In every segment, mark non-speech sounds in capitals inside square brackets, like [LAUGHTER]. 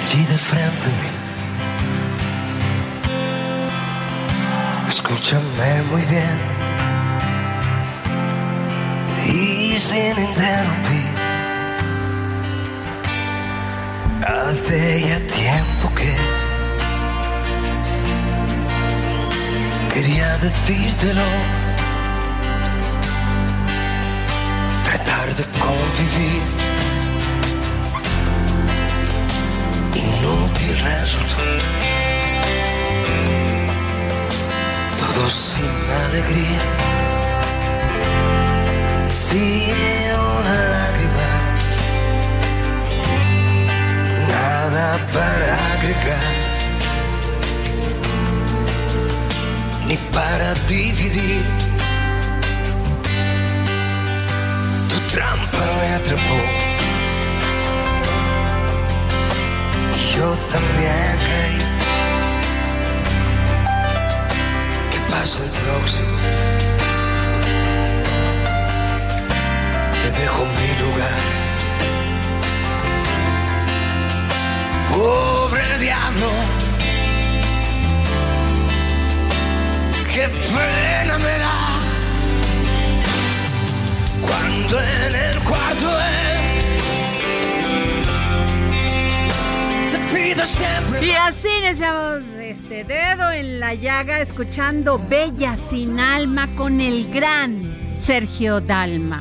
allí de frente a mí. Escúchame muy bien y sin interrumpir. Hace ya tiempo que quería decírtelo. Tratar de convivir. Inútil resultó. Todo sin alegría. Sin una lágrima. Nada para agregar. Ni para dividir. Tu trampa me atrapó. Yo también caí. ¿Qué pasa el próximo? Le dejo mi lugar. Pobre diablo. Qué pena me da cuando en el cuarto él Y así iniciamos este dedo en la llaga escuchando Bella sin alma con el gran Sergio Dalma.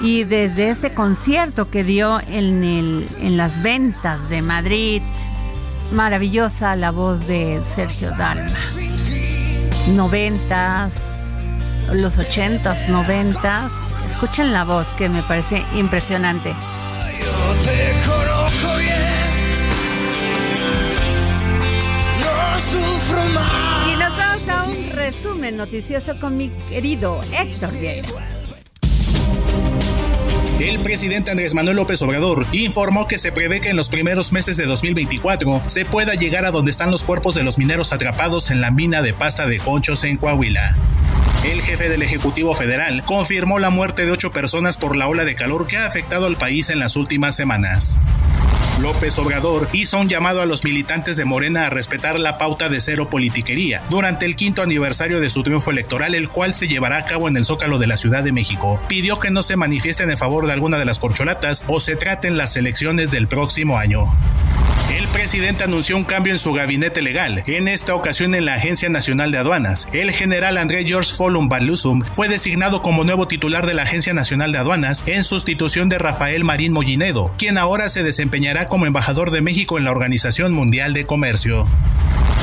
Y desde este concierto que dio en, el, en las ventas de Madrid, maravillosa la voz de Sergio Dalma. Noventas, los ochentas, noventas. Escuchen la voz que me parece impresionante. Yo te Y nos vamos a un resumen noticioso con mi querido Héctor Vieira. El presidente Andrés Manuel López Obrador informó que se prevé que en los primeros meses de 2024 se pueda llegar a donde están los cuerpos de los mineros atrapados en la mina de pasta de conchos en Coahuila. El jefe del Ejecutivo Federal confirmó la muerte de ocho personas por la ola de calor que ha afectado al país en las últimas semanas. López Obrador hizo un llamado a los militantes de Morena a respetar la pauta de cero politiquería durante el quinto aniversario de su triunfo electoral, el cual se llevará a cabo en el Zócalo de la Ciudad de México. Pidió que no se manifiesten en favor de alguna de las corcholatas o se traten las elecciones del próximo año. El presidente anunció un cambio en su gabinete legal, en esta ocasión en la Agencia Nacional de Aduanas. El general André George Folum Balusum fue designado como nuevo titular de la Agencia Nacional de Aduanas en sustitución de Rafael Marín Mollinedo, quien ahora se desempeñará como embajador de México en la Organización Mundial de Comercio.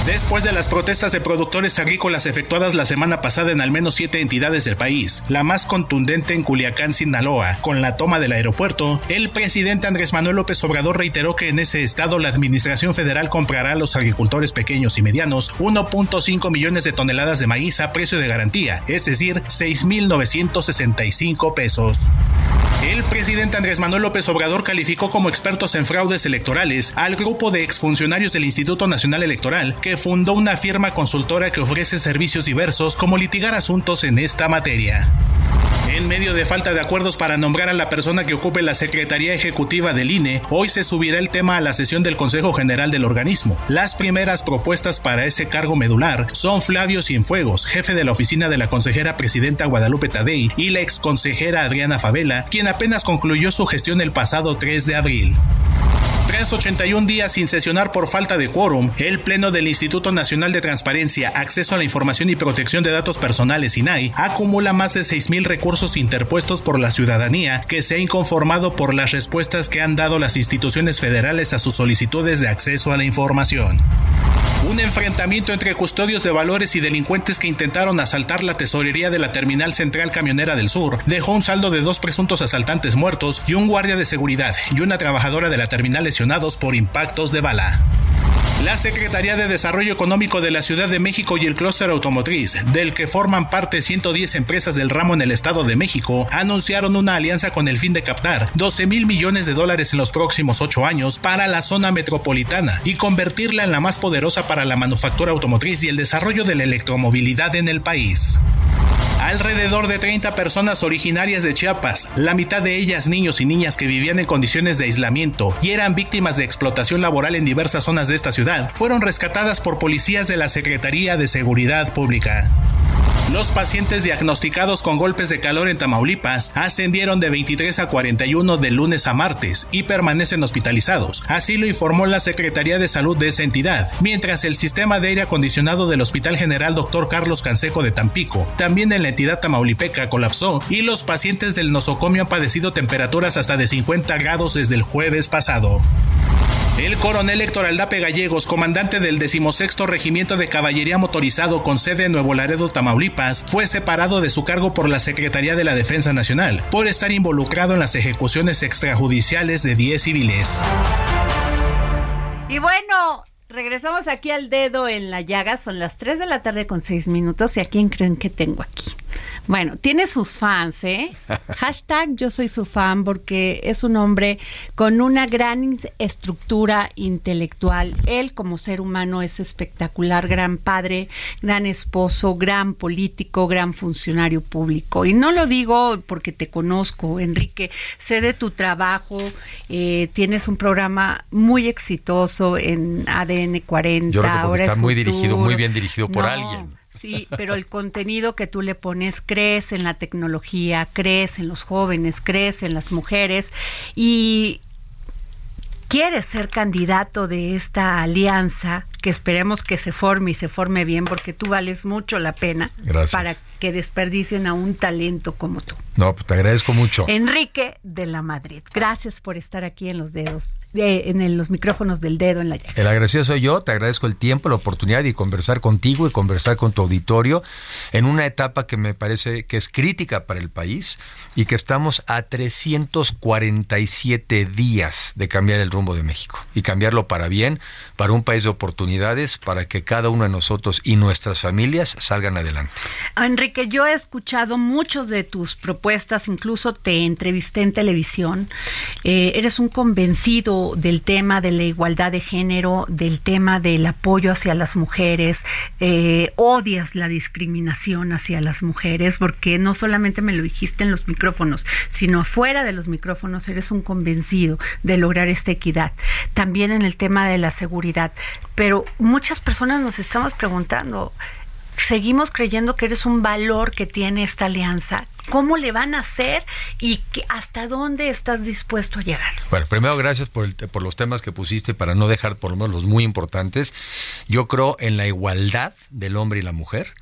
Después de las protestas de productores agrícolas efectuadas la semana pasada en al menos siete entidades del país, la más contundente en Culiacán, Sinaloa, con la toma del aeropuerto, el presidente Andrés Manuel López Obrador reiteró que en ese estado la Administración Federal comprará a los agricultores pequeños y medianos 1.5 millones de toneladas de maíz a precio de garantía, es decir, 6.965 pesos. El presidente Andrés Manuel López Obrador calificó como expertos en fraudes electorales al grupo de exfuncionarios del Instituto Nacional Electoral que fundó una firma consultora que ofrece servicios diversos como litigar asuntos en esta materia. En medio de falta de acuerdos para nombrar a la persona que ocupe la Secretaría Ejecutiva del INE, hoy se subirá el tema a la sesión del Consejo General del organismo. Las primeras propuestas para ese cargo medular son Flavio Cienfuegos, jefe de la oficina de la consejera presidenta Guadalupe Tadei, y la exconsejera Adriana Favela, quien apenas concluyó su gestión el pasado 3 de abril. Tras 81 días sin sesionar por falta de quórum, el Pleno del Instituto Nacional de Transparencia, Acceso a la Información y Protección de Datos Personales, INAI, acumula más de 6.000 recursos interpuestos por la ciudadanía que se ha inconformado por las respuestas que han dado las instituciones federales a sus solicitudes de acceso a la información. Un enfrentamiento entre custodios de valores y delincuentes que intentaron asaltar la tesorería de la Terminal Central Camionera del Sur dejó un saldo de dos presuntos asaltantes muertos y un guardia de seguridad y una trabajadora de la terminal por impactos de bala. La Secretaría de Desarrollo Económico de la Ciudad de México y el clúster automotriz, del que forman parte 110 empresas del ramo en el Estado de México, anunciaron una alianza con el fin de captar 12 mil millones de dólares en los próximos ocho años para la zona metropolitana y convertirla en la más poderosa para la manufactura automotriz y el desarrollo de la electromovilidad en el país. Alrededor de 30 personas originarias de Chiapas, la mitad de ellas niños y niñas que vivían en condiciones de aislamiento y eran víctimas de explotación laboral en diversas zonas de esta ciudad, fueron rescatadas por policías de la Secretaría de Seguridad Pública. Los pacientes diagnosticados con golpes de calor en Tamaulipas ascendieron de 23 a 41 de lunes a martes y permanecen hospitalizados. Así lo informó la Secretaría de Salud de esa entidad, mientras el sistema de aire acondicionado del Hospital General Dr. Carlos Canseco de Tampico, también en la entidad tamaulipeca, colapsó y los pacientes del nosocomio han padecido temperaturas hasta de 50 grados desde el jueves pasado. El coronel Héctor Aldape Gallegos, comandante del 16 Regimiento de Caballería Motorizado con sede en Nuevo Laredo, Tamaulipas, fue separado de su cargo por la Secretaría de la Defensa Nacional por estar involucrado en las ejecuciones extrajudiciales de 10 civiles. Y bueno, regresamos aquí al dedo en la llaga. Son las 3 de la tarde con 6 minutos. ¿Y a quién creen que tengo aquí? Bueno, tiene sus fans, ¿eh? [LAUGHS] Hashtag yo soy su fan porque es un hombre con una gran estructura intelectual. Él como ser humano es espectacular, gran padre, gran esposo, gran político, gran funcionario público. Y no lo digo porque te conozco, Enrique, sé de tu trabajo, eh, tienes un programa muy exitoso en ADN 40. Yo creo que ahora está es muy Futuro. dirigido, muy bien dirigido por No, alguien. Sí, pero el contenido que tú le pones, crees en la tecnología, crees en los jóvenes, crees en las mujeres y quieres ser candidato de esta alianza que esperemos que se forme y se forme bien porque tú vales mucho la pena Gracias. para que desperdicien a un talento como tú. No, pues te agradezco mucho. Enrique de la Madrid, gracias por estar aquí en los dedos, eh, en el- los micrófonos del dedo en la llaga. El agradecido soy yo, te agradezco el tiempo, la oportunidad de conversar contigo y conversar con tu auditorio en una etapa que me parece que es crítica para el país y que estamos a 347 días de cambiar el rumbo de México y cambiarlo para bien, para un país de oportunidades, para que cada uno de nosotros y nuestras familias salgan adelante. Enrique, yo he escuchado muchos de tus propuestas, incluso te entrevisté en televisión. Eh, eres un convencido del tema de la igualdad de género, del tema del apoyo hacia las mujeres, eh, odias la discriminación hacia las mujeres, porque no solamente me lo dijiste en los micrófonos, sino fuera de los micrófonos eres un convencido de lograr esta equidad. También en el tema de la seguridad. Pero muchas personas nos estamos preguntando, seguimos creyendo que eres un valor que tiene esta alianza. ¿Cómo le van a hacer y que- hasta dónde estás dispuesto a llegar? Bueno, primero gracias por, el por los temas que pusiste para no dejar por lo menos los muy importantes. Yo creo en la igualdad del hombre y la mujer,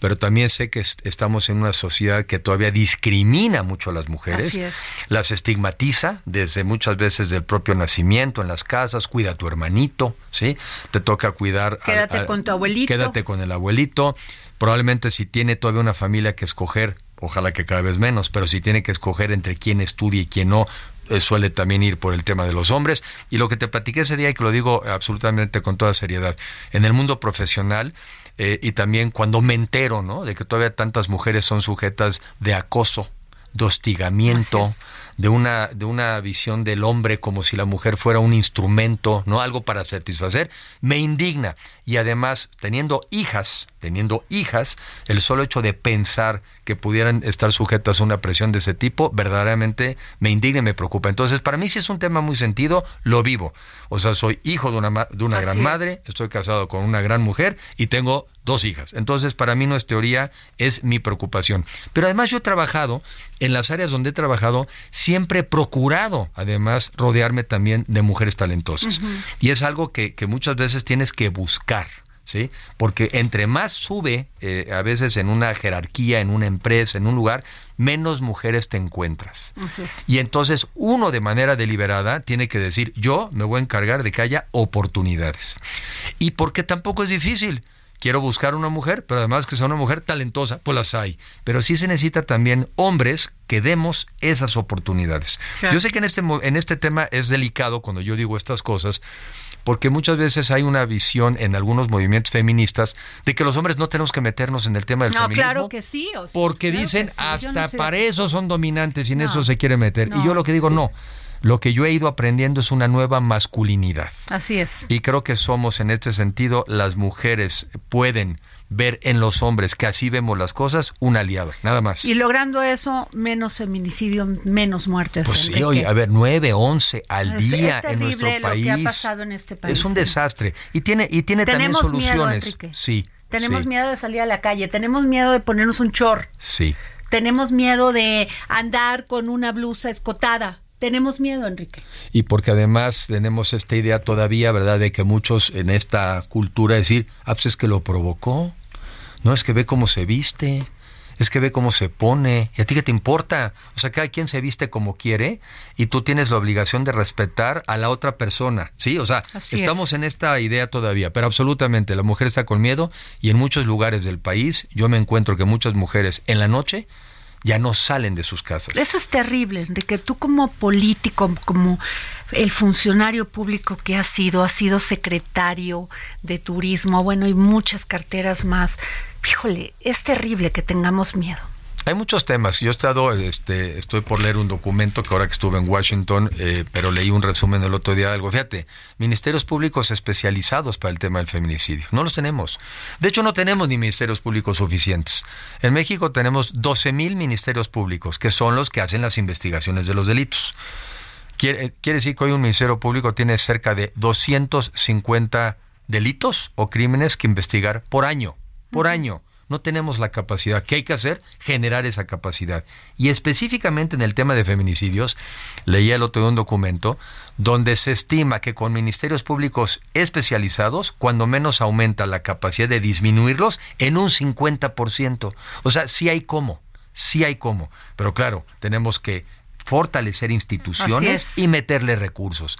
pero también sé que est- estamos en una sociedad que todavía discrimina mucho a las mujeres, Así es. las estigmatiza desde muchas veces del propio nacimiento en las casas, cuida a tu hermanito, ¿sí? Te toca cuidar Quédate al- con tu abuelito. Quédate con el abuelito. Probablemente si tiene todavía una familia que escoger, ojalá que cada vez menos, pero si tiene que escoger entre quién estudia y quién no, eh, suele también ir por el tema de los hombres. Y lo que te platiqué ese día, y que lo digo absolutamente con toda seriedad, en el mundo profesional, eh, y también cuando me entero, ¿no? De que todavía tantas mujeres son sujetas de acoso, de hostigamiento, de una, de una visión del hombre como si la mujer fuera un instrumento, no algo para satisfacer, me indigna. Y además, teniendo hijas, teniendo hijas, el solo hecho de pensar que pudieran estar sujetas a una presión de ese tipo, verdaderamente me indigna y me preocupa. Entonces, para mí sí es un tema muy sentido, lo vivo. O sea, soy hijo de una, de una gran madre, estoy casado con una gran mujer y tengo dos hijas. Entonces, para mí no es teoría, es mi preocupación. Pero además yo he trabajado, en las áreas donde he trabajado, siempre he procurado, además, rodearme también de mujeres talentosas. Y es algo que, que muchas veces tienes que buscar. ¿Sí? Porque entre más sube, eh, a veces en una jerarquía, en una empresa, en un lugar, menos mujeres te encuentras. Y entonces uno de manera deliberada tiene que decir, yo me voy a encargar de que haya oportunidades. Y porque tampoco es difícil quiero buscar una mujer, pero además que sea una mujer talentosa, pues las hay. Pero sí se necesita también hombres que demos esas oportunidades. Yo sé que en este, en este tema es delicado cuando yo digo estas cosas, porque muchas veces hay una visión en algunos movimientos feministas de que los hombres no tenemos que meternos en el tema del no, feminismo. claro que sí. porque dicen, hasta para eso son dominantes y en eso se quiere meter. y yo lo que digo, no lo que yo he ido aprendiendo es una nueva masculinidad. Así es. Y creo que somos en este sentido, las mujeres pueden ver en los hombres que así vemos las cosas un aliado, nada más. Y logrando eso, menos feminicidio, menos muertes. Pues sí, oye, a ver, nueve, once al día en nuestro país. Lo que ha pasado en este país. Es un desastre. Y tiene, y tiene también soluciones. sí. Tenemos miedo de salir a la calle, tenemos miedo de ponernos un chor. Sí. Tenemos miedo de andar con una blusa escotada. Tenemos miedo, Enrique. Y porque además tenemos esta idea todavía, ¿verdad?, de que muchos en esta cultura decir, ah, pues es que lo provocó. No, es que ve cómo se viste, es que ve cómo se pone. ¿Y a ti qué te importa? O sea, cada quien se viste como quiere y tú tienes la obligación de respetar a la otra persona. ¿Sí? O sea, estamos en esta idea todavía, pero absolutamente la mujer está con miedo y en muchos lugares del país yo me encuentro que muchas mujeres en la noche ya no salen de sus casas. Eso es terrible, Enrique. Tú como político, como el funcionario público que has sido, has sido secretario de turismo, bueno, y muchas carteras más. Híjole, es terrible que tengamos miedo. Hay muchos temas. Yo he estado, este, estoy por leer un documento que ahora que estuve en Washington, eh, pero leí un resumen el otro día de algo. Fíjate, ministerios públicos especializados para el tema del feminicidio. No los tenemos. De hecho, no tenemos ni ministerios públicos suficientes. En México tenemos 12 mil ministerios públicos, que son los que hacen las investigaciones de los delitos. Quiere, quiere decir que hoy un ministerio público tiene cerca de 250 delitos o crímenes que investigar por año. Por año no tenemos la capacidad. ¿Qué hay que hacer? Generar esa capacidad. Y específicamente en el tema de feminicidios, leía el otro día un documento donde se estima que con ministerios públicos especializados, cuando menos aumenta la capacidad de disminuirlos en un 50%. O sea, sí hay cómo, sí hay cómo. Pero claro, tenemos que fortalecer instituciones y meterle recursos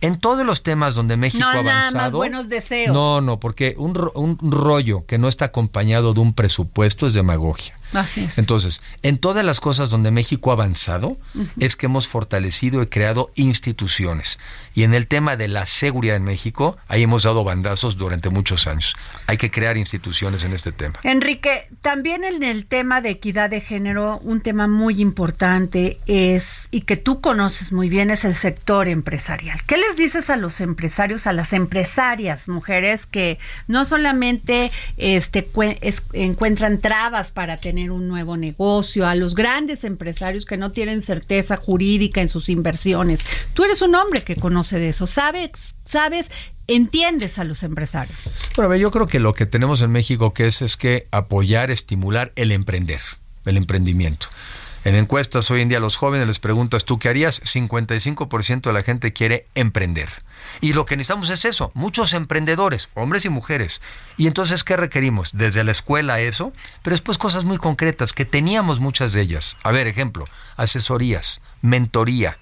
en todos los temas donde México ha avanzado. Nada más buenos deseos. No, no, porque un, un rollo que no está acompañado de un presupuesto es demagogia. Así es. Entonces, en todas las cosas donde México ha avanzado, es que hemos fortalecido y creado instituciones. Y en el tema de la seguridad en México, ahí hemos dado bandazos durante muchos años. Hay que crear instituciones en este tema. Enrique, también en el tema de equidad de género, un tema muy importante es, y que tú conoces muy bien, es el sector empresarial. ¿Qué les dices a los empresarios, a las empresarias, mujeres que no solamente este, encuentran trabas para tener un nuevo negocio, a los grandes empresarios que no tienen certeza jurídica en sus inversiones. Tú eres un hombre que conoce de eso, sabes, sabes, entiendes a los empresarios. Bueno, yo creo que lo que tenemos en México que es es que apoyar, estimular el emprender, el emprendimiento. En encuestas hoy en día a los jóvenes les preguntas, ¿tú qué harías? 55% de la gente quiere emprender. Y lo que necesitamos es eso, muchos emprendedores, hombres y mujeres. Y entonces, ¿qué requerimos? Desde la escuela eso, pero después cosas muy concretas, que teníamos muchas de ellas. A ver, ejemplo, asesorías, mentoría,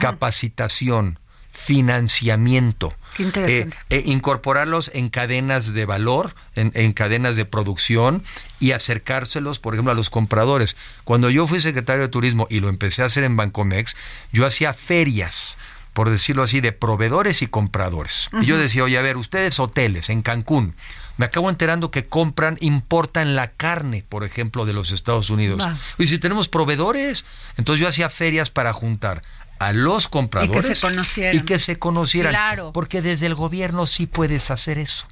capacitación, financiamiento. Eh, eh, incorporarlos en cadenas de valor, en, en, cadenas de producción y acercárselos, por ejemplo, a los compradores. Cuando yo fui secretario de Turismo y lo empecé a hacer en Bancomex, yo hacía ferias por decirlo así, de proveedores y compradores. Y yo decía, oye, a ver, ustedes hoteles en Cancún, me acabo enterando que compran, importan la carne, por ejemplo, de los Estados Unidos. Y si tenemos proveedores, entonces yo hacía ferias para juntar a los compradores y que se conocieran. Y que se conocieran. Claro. Porque desde el gobierno sí puedes hacer eso.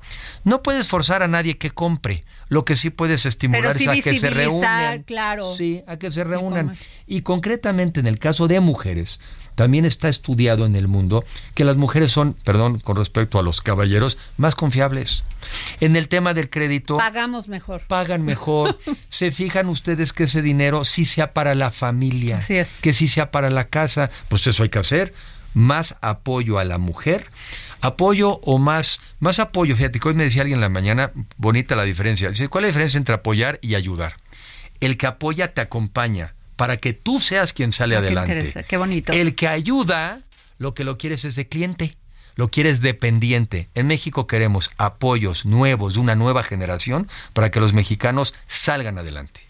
No puedes forzar a nadie que compre. Lo que sí puedes estimular es a que se reúnan. Claro. Sí, a que se reúnan. Y concretamente en el caso de mujeres, también está estudiado en el mundo que las mujeres son, perdón, con respecto a los caballeros, más confiables. En el tema del crédito. Pagamos mejor. Pagan mejor. [LAUGHS] Se fijan ustedes que ese dinero sí sea para la familia. Así es. Que sí sea para la casa. Pues eso hay que hacer. Más apoyo a la mujer. Apoyo o más, más apoyo. Fíjate que hoy me decía alguien en la mañana, bonita la diferencia. Dice, ¿cuál es la diferencia entre apoyar y ayudar? El que apoya te acompaña para que tú seas quien sale Ah, adelante. Qué, qué bonito. El que ayuda, lo que lo quieres es de cliente, lo quieres dependiente. En México queremos apoyos nuevos de una nueva generación para que los mexicanos salgan adelante.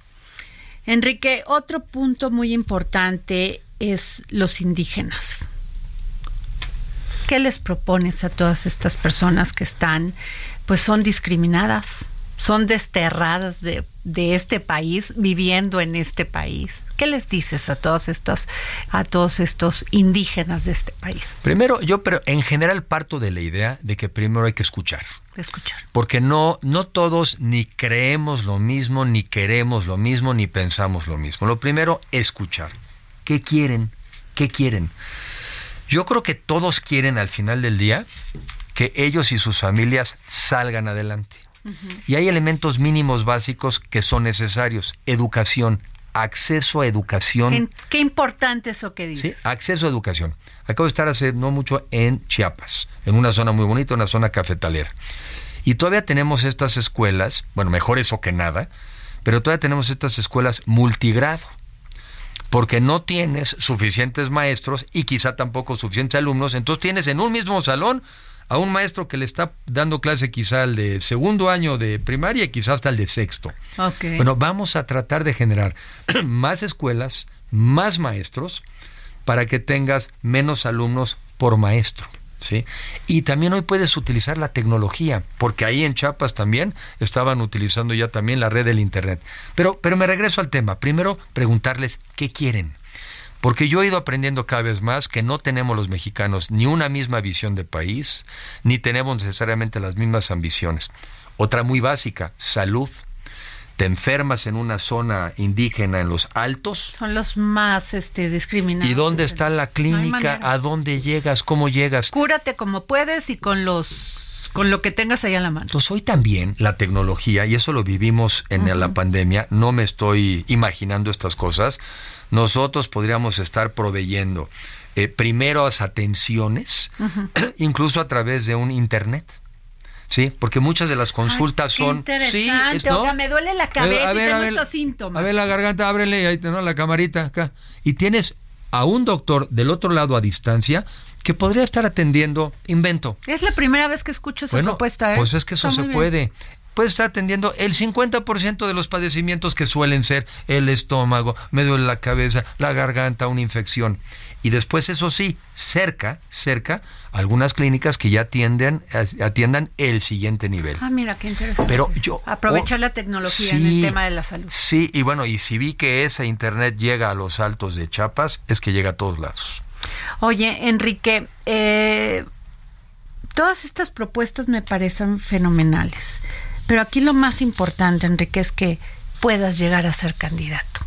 Enrique, otro punto muy importante es los indígenas. ¿Qué les propones a todas estas personas que están, pues son discriminadas, son desterradas de, de, este país, viviendo en este país? ¿Qué les dices a todos estos, a todos estos indígenas de este país? Primero, yo pero en general parto de la idea de que primero hay que escuchar. Escuchar. Porque no, no todos ni creemos lo mismo, ni queremos lo mismo, ni pensamos lo mismo. Lo primero, escuchar. ¿Qué quieren? ¿Qué quieren? Yo creo que todos quieren al final del día que ellos y sus familias salgan adelante. Uh -huh. Y hay elementos mínimos básicos que son necesarios. Educación, acceso a educación. Qué, qué importante eso que dices. Sí, acceso a educación. Acabo de estar hace no mucho en Chiapas, en una zona muy bonita, una zona cafetalera. Y todavía tenemos estas escuelas, bueno, mejor eso que nada, pero todavía tenemos estas escuelas multigrado porque no tienes suficientes maestros y quizá tampoco suficientes alumnos, entonces tienes en un mismo salón a un maestro que le está dando clase quizá al de segundo año de primaria y quizá hasta el de sexto. Okay. Bueno, vamos a tratar de generar [CLEARS THROAT] más escuelas, más maestros, para que tengas menos alumnos por maestro. ¿Sí? Y también hoy puedes utilizar la tecnología, porque ahí en Chiapas también estaban utilizando ya también la red del Internet. Pero, pero me regreso al tema. Primero, preguntarles qué quieren. Porque yo he ido aprendiendo cada vez más que no tenemos los mexicanos ni una misma visión de país, ni tenemos necesariamente las mismas ambiciones. Otra muy básica, salud te enfermas en una zona indígena en los altos. Son los más este, discriminados. ¿Y dónde está la clínica? No ¿A dónde llegas? ¿Cómo llegas? Cúrate como puedes y con los con lo que tengas ahí a la mano. Entonces hoy también la tecnología, y eso lo vivimos en uh -huh. la pandemia, no me estoy imaginando estas cosas, nosotros podríamos estar proveyendo eh, primeras atenciones, uh [CLEARS THROAT] -huh. incluso a través de un Internet. Sí, porque muchas de las consultas Ay, son. Interesante. Sí, es, ¿no? Oiga, me duele la cabeza a ver, y tengo ver, estos síntomas. A ver la garganta, ábrele ahí ¿no? la camarita acá. Y tienes a un doctor del otro lado a distancia que podría estar atendiendo invento. Es la primera vez que escucho esa bueno, propuesta. ¿eh? Pues es que eso Está se puede. Puede estar atendiendo el 50% de los padecimientos que suelen ser el estómago, me duele la cabeza, la garganta, una infección. Y después, eso sí, cerca, cerca, algunas clínicas que ya atienden, atiendan el siguiente nivel. Ah, mira, qué interesante. Pero yo, Aprovechar oh, la tecnología sí, en el tema de la salud. Sí, y bueno, y si vi que ese internet llega a los altos de Chiapas, es que llega a todos lados. Oye, Enrique, eh, todas estas propuestas me parecen fenomenales. Pero aquí lo más importante, Enrique, es que puedas llegar a ser candidato.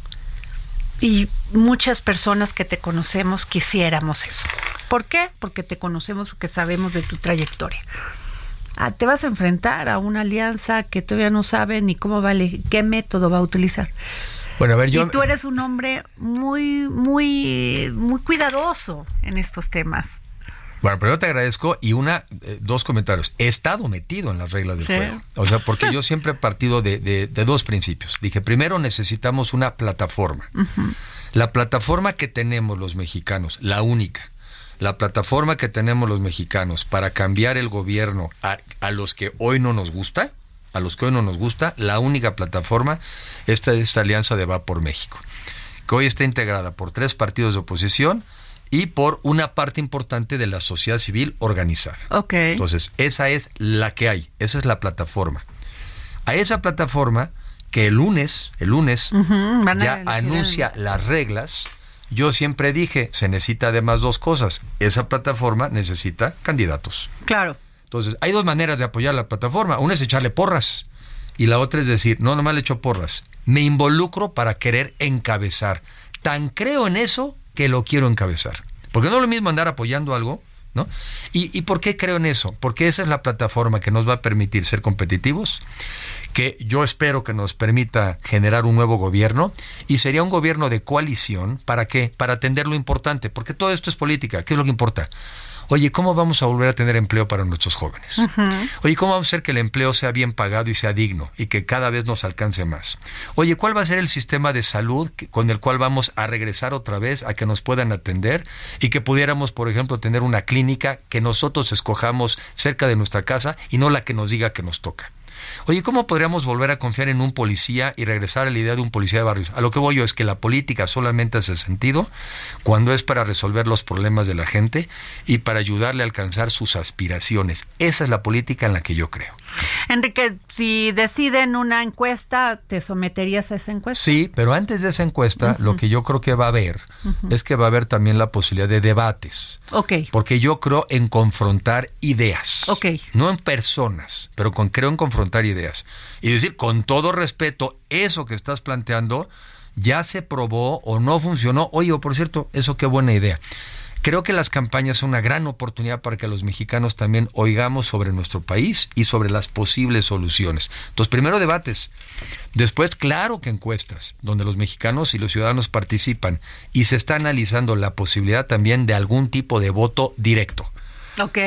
Y muchas personas que te conocemos quisiéramos eso. ¿Por qué? Porque te conocemos, porque sabemos de tu trayectoria. Ah, te vas a enfrentar a una alianza que todavía no sabe ni cómo vale, qué método va a utilizar. Bueno, a ver, yo... Y tú eres un hombre muy, muy, muy cuidadoso en estos temas. Bueno, primero te agradezco y una, eh, dos comentarios. He estado metido en las reglas del Sí. juego. O sea, porque yo siempre he partido de, de- de dos principios. Dije, primero necesitamos una plataforma. La plataforma que tenemos los mexicanos, la única, la plataforma que tenemos los mexicanos para cambiar el gobierno a, a los que hoy no nos gusta, a los que hoy no nos gusta, la única plataforma, esta es esta alianza de Va por México, que hoy está integrada por tres partidos de oposición y por una parte importante de la sociedad civil organizada. Ok. Entonces, esa es la que hay, esa es la plataforma. A esa plataforma que el lunes, el lunes ya anuncia las reglas. Yo siempre dije, se necesita además dos cosas. Esa plataforma necesita candidatos. Claro. Entonces, hay dos maneras de apoyar la plataforma. Una es echarle porras y la otra es decir, no, nomás le echo porras. Me involucro para querer encabezar. Tan creo en eso que lo quiero encabezar. Porque no es lo mismo andar apoyando algo, ¿no? ¿Y, ¿Y por qué creo en eso? Porque esa es la plataforma que nos va a permitir ser competitivos, que yo espero que nos permita generar un nuevo gobierno y sería un gobierno de coalición. ¿Para qué? Para atender lo importante, porque todo esto es política. ¿Qué es lo que importa? Oye, ¿cómo vamos a volver a tener empleo para nuestros jóvenes? Oye, ¿cómo vamos a hacer que el empleo sea bien pagado y sea digno y que cada vez nos alcance más? Oye, ¿cuál va a ser el sistema de salud con el cual vamos a regresar otra vez a que nos puedan atender y que pudiéramos, por ejemplo, tener una clínica que nosotros escojamos cerca de nuestra casa y no la que nos diga que nos toca? Oye, ¿cómo podríamos volver a confiar en un policía y regresar a la idea de un policía de barrios? A lo que voy yo es que la política solamente hace sentido cuando es para resolver los problemas de la gente y para ayudarle a alcanzar sus aspiraciones. Esa es la política en la que yo creo. Enrique, si deciden una encuesta, ¿te someterías a esa encuesta? Sí, pero antes de esa encuesta, lo que yo creo que va a haber es que va a haber también la posibilidad de debates. Ok. Porque yo creo en confrontar ideas. Ok. No en personas, pero con, creo en confrontar ideas. Y decir, con todo respeto, eso que estás planteando ya se probó o no funcionó. Oye, o por cierto, eso qué buena idea. Creo que las campañas son una gran oportunidad para que los mexicanos también oigamos sobre nuestro país y sobre las posibles soluciones. Entonces, primero debates. Después, claro que encuestas, donde los mexicanos y los ciudadanos participan y se está analizando la posibilidad también de algún tipo de voto directo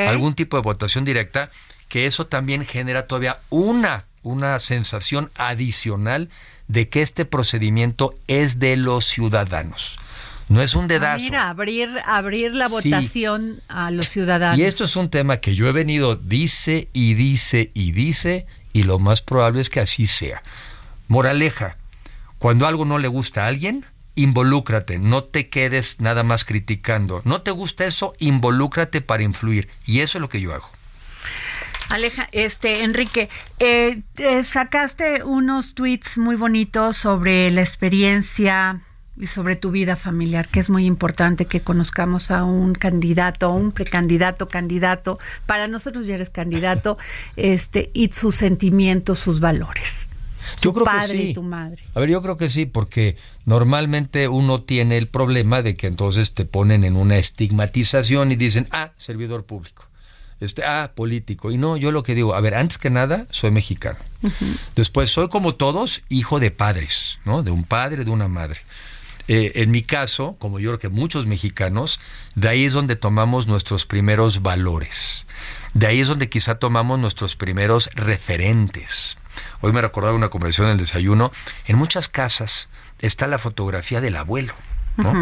algún tipo de votación directa, que eso también genera todavía una, una sensación adicional de que este procedimiento es de los ciudadanos. No es un Ah, dedazo. mira, abrir, abrir la Sí. votación a los ciudadanos. Y esto es un tema que yo he venido, dice y dice y dice, y lo más probable es que así sea. Moraleja, cuando algo no le gusta a alguien, involúcrate, no te quedes nada más criticando. No te gusta eso, involúcrate para influir. Y eso es lo que yo hago. Aleja, este, Enrique, eh, eh, sacaste unos tweets muy bonitos sobre la experiencia y sobre tu vida familiar, que es muy importante que conozcamos a un candidato, a un precandidato, candidato. Para nosotros ya eres candidato, [LAUGHS] este, y sus sentimientos, sus valores. Yo tu creo padre que sí. y tu madre. A ver, yo creo que sí, porque normalmente uno tiene el problema de que entonces te ponen en una estigmatización y dicen, ah, servidor público, este, ah, político. Y no, yo lo que digo, a ver, antes que nada, soy mexicano. Después, soy como todos, hijo de padres, ¿no? De un padre, de una madre. Eh, en mi caso, como yo creo que muchos mexicanos, de ahí es donde tomamos nuestros primeros valores. De ahí es donde quizá tomamos nuestros primeros referentes. Hoy me recordaba una conversación en el desayuno. En muchas casas está la fotografía del abuelo. ¿no?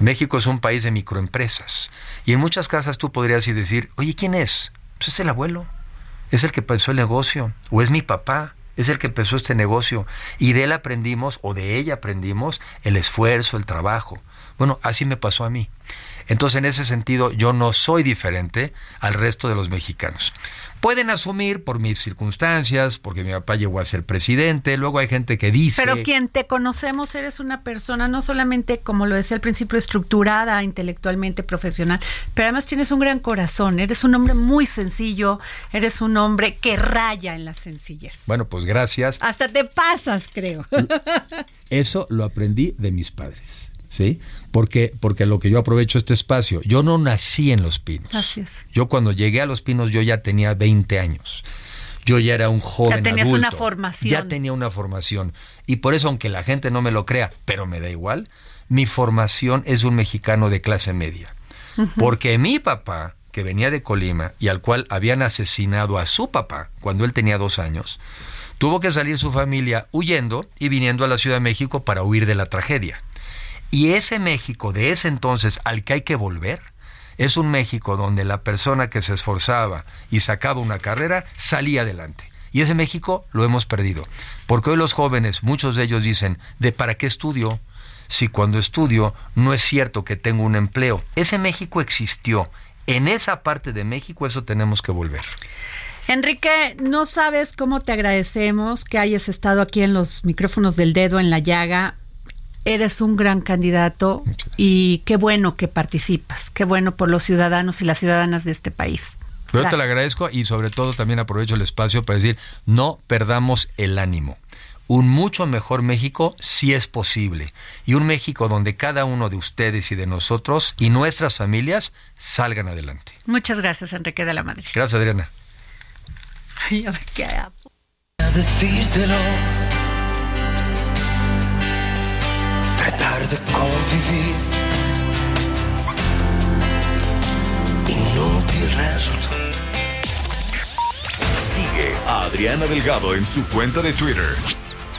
México es un país de microempresas. Y en muchas casas tú podrías ir decir, oye, ¿quién es? Pues es el abuelo. Es el que pensó el negocio. O es mi papá. Es el que empezó este negocio. Y de él aprendimos, o de ella aprendimos, el esfuerzo, el trabajo. Bueno, así me pasó a mí. Entonces, en ese sentido, yo no soy diferente al resto de los mexicanos. Pueden asumir por mis circunstancias, porque mi papá llegó a ser presidente, luego hay gente que dice... Pero quien te conocemos, eres una persona no solamente, como lo decía al principio, estructurada intelectualmente, profesional, pero además tienes un gran corazón, eres un hombre muy sencillo, eres un hombre que raya en la sencillez. Bueno, pues gracias. Hasta te pasas, creo. Eso lo aprendí de mis padres, ¿sí? Porque, porque lo que yo aprovecho este espacio, yo no nací en Los Pinos. Así es. Yo cuando llegué a Los Pinos yo ya tenía 20 años. Yo ya era un joven tenías adulto. una formación. Ya tenía una formación. Y por eso, aunque la gente no me lo crea, pero me da igual, mi formación es un mexicano de clase media. Porque mi papá, que venía de Colima y al cual habían asesinado a su papá cuando él tenía dos años, tuvo que salir su familia huyendo y viniendo a la Ciudad de México para huir de la tragedia. Y ese México de ese entonces al que hay que volver es un México donde la persona que se esforzaba y sacaba una carrera salía adelante. Y ese México lo hemos perdido. Porque hoy los jóvenes, muchos de ellos dicen, ¿de para qué estudio? si cuando estudio no es cierto que tengo un empleo? Ese México existió. En esa parte de México eso tenemos que volver. Enrique, no sabes cómo te agradecemos que hayas estado aquí en los micrófonos del dedo en la llaga. Eres un gran candidato y qué bueno que participas, qué bueno por los ciudadanos y las ciudadanas de este país. Yo te lo agradezco y sobre todo también aprovecho el espacio para decir, no perdamos el ánimo. Un mucho mejor México sí es posible. Y un México donde cada uno de ustedes y de nosotros y nuestras familias salgan adelante. Muchas gracias, Enrique de la Madrid. Gracias, Adriana. Ay, a ver qué A decírtelo. De convivir. Inútil resultó. Sigue a Adriana Delgado en su cuenta de Twitter.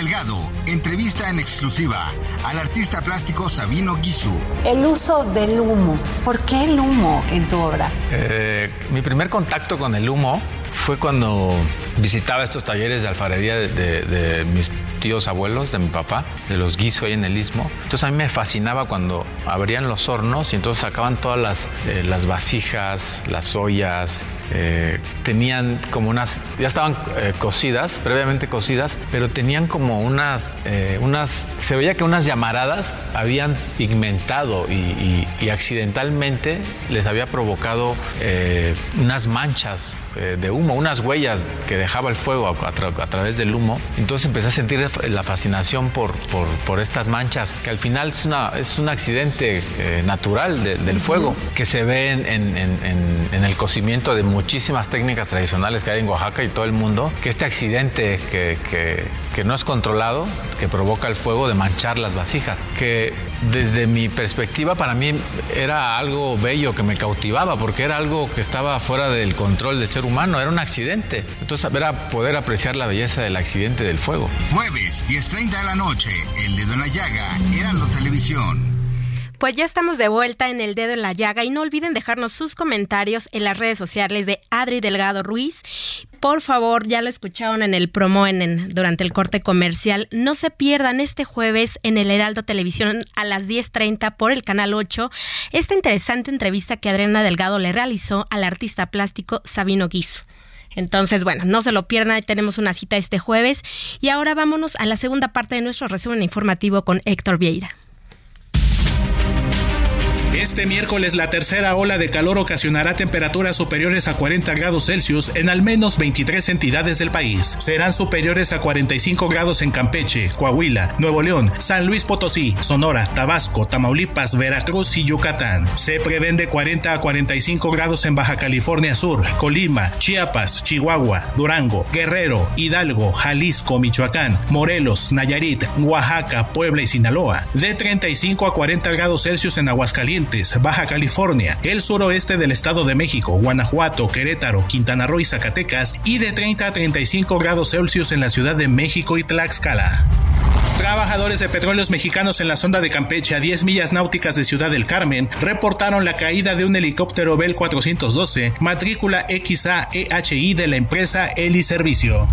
Delgado entrevista en exclusiva al artista plástico Sabino Guisu. El uso del humo. ¿Por qué el humo en tu obra? Eh, mi primer contacto con el humo fue cuando visitaba estos talleres de alfarería de, de- de mis tíos abuelos, de mi papá, de los guiso ahí en el istmo. Entonces a mí me fascinaba cuando abrían los hornos y entonces sacaban todas las, eh, las vasijas, las ollas, eh, tenían como unas, ya estaban eh, cocidas, previamente cocidas, pero tenían como unas, unas, se veía que unas llamaradas habían pigmentado y, accidentalmente les había provocado unas manchas eh, de humo, unas huellas que dejaba el fuego a, a tra- a través del humo. Entonces empecé a sentir la fascinación por, por, por estas manchas, que al final es, una, es un accidente eh, natural de- del fuego, que se ve en, en- en- en- en el cocimiento de muchísimas técnicas tradicionales que hay en Oaxaca y todo el mundo, que este accidente que, que- que no es controlado, que provoca el fuego de manchar las vasijas, que desde mi perspectiva para mí era algo bello que me cautivaba, porque era algo que estaba fuera del control del ser humano, era un accidente. Entonces era poder apreciar la belleza del accidente del fuego. Jueves, 10.30 de la noche, El Dedo en la Llaga, Televisión. Pues ya estamos de vuelta en el dedo en la llaga y no olviden dejarnos sus comentarios en las redes sociales de Adri Delgado Ruiz. Por favor, ya lo escucharon en el promo en, durante el corte comercial. No se pierdan este jueves en el Heraldo Televisión a las 10.30 por el canal 8 esta interesante entrevista que Adriana Delgado le realizó al artista plástico Sabino Guiso. Entonces, bueno, no se lo pierdan, tenemos una cita este jueves. Y ahora vámonos a la segunda parte de nuestro resumen informativo con Héctor Vieira. Este miércoles la tercera ola de calor ocasionará temperaturas superiores a 40 grados Celsius en al menos 23 entidades del país. Serán superiores a 45 grados en Campeche, Coahuila, Nuevo León, San Luis Potosí, Sonora, Tabasco, Tamaulipas, Veracruz y Yucatán. Se prevén de 40 a 45 grados en Baja California Sur, Colima, Chiapas, Chihuahua, Durango, Guerrero, Hidalgo, Jalisco, Michoacán, Morelos, Nayarit, Oaxaca, Puebla y Sinaloa. De 35 a 40 grados Celsius en Aguascalientes, Baja California, el suroeste del Estado de México, Guanajuato, Querétaro, Quintana Roo y Zacatecas. Y de 30 a 35 grados Celsius en la Ciudad de México y Tlaxcala. Trabajadores de petróleos mexicanos en la sonda de Campeche a 10 millas náuticas de Ciudad del Carmen reportaron la caída de un helicóptero Bell 412 matrícula XAEHI de la empresa Eli Servicio.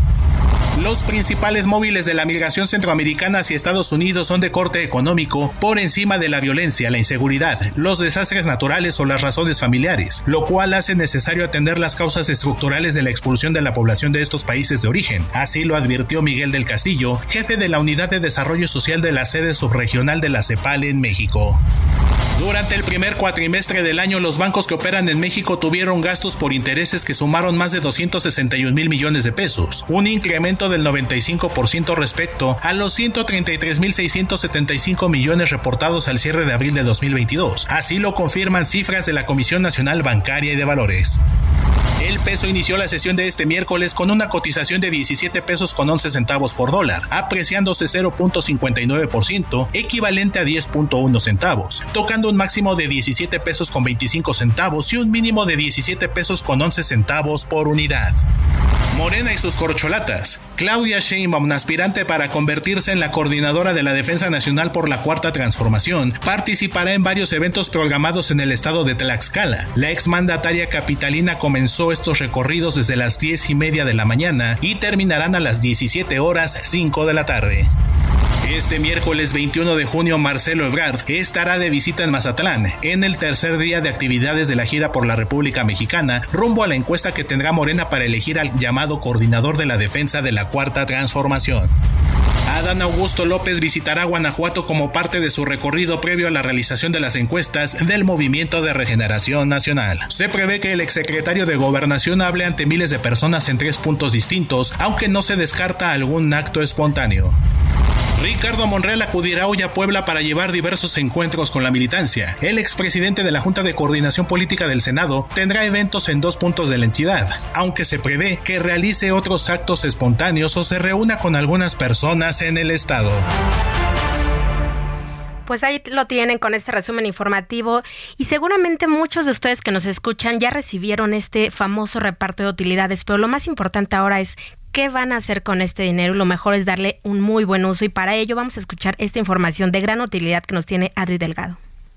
Los principales móviles de la migración centroamericana hacia Estados Unidos son de corte económico por encima de la violencia, la inseguridad, los desastres naturales o las razones familiares, lo cual hace necesario atender las causas estructurales de la expulsión de la población de estos países de origen. Así lo advirtió Miguel del Castillo, jefe de la Unidad de Desarrollo Social de la sede subregional de la CEPAL en México. Durante el primer cuatrimestre del año, los bancos que operan en México tuvieron gastos por intereses que sumaron más de 261 mil millones de pesos, un incremento del 95% respecto a los 133.675 millones reportados al cierre de abril de 2022. Así lo confirman cifras de la Comisión Nacional Bancaria y de Valores. El peso inició la sesión de este miércoles con una cotización de 17 pesos con 11 centavos por dólar, apreciándose 0.59%, equivalente a 10.1 centavos, tocando un máximo de 17 pesos con 25 centavos y un mínimo de 17 pesos con 11 centavos por unidad. Morena y sus corcholatas. Claudia Sheinbaum, aspirante para convertirse en la coordinadora de la Defensa Nacional por la Cuarta Transformación, participará en varios eventos programados en el estado de Tlaxcala. La exmandataria capitalina comenzó estos recorridos desde las 10 y media de la mañana y terminarán a las 17 horas 5 de la tarde. Este miércoles 21 de junio, Marcelo Ebrard estará de visita en Mazatlán, en el tercer día de actividades de la gira por la República Mexicana, rumbo a la encuesta que tendrá Morena para elegir al llamado coordinador de la defensa de la Cuarta Transformación. Adán Augusto López visitará Guanajuato como parte de su recorrido previo a la realización de las encuestas del Movimiento de Regeneración Nacional. Se prevé que el exsecretario de Gobernación hable ante miles de personas en tres puntos distintos, aunque no se descarta algún acto espontáneo. Ricardo Monreal acudirá hoy a Puebla para llevar diversos encuentros con la militancia. El expresidente de la Junta de Coordinación Política del Senado tendrá eventos en dos puntos de la entidad, aunque se prevé que realice otros actos espontáneos o se reúna con algunas personas en el estado. Pues ahí lo tienen con este resumen informativo y seguramente muchos de ustedes que nos escuchan ya recibieron este famoso reparto de utilidades, pero lo más importante ahora es qué van a hacer con este dinero. Lo mejor es darle un muy buen uso y para ello vamos a escuchar esta información de gran utilidad que nos tiene Adri Delgado.